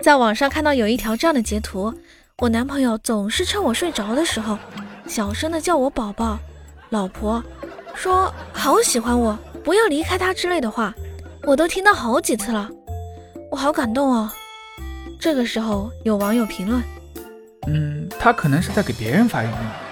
在网上看到有一条这样的截图我男朋友总是趁我睡着的时候小声的叫我宝宝老婆说好喜欢我不要离开他之类的话我都听到好几次了我好感动哦。这个时候有网友评论嗯他可能是在给别人发语音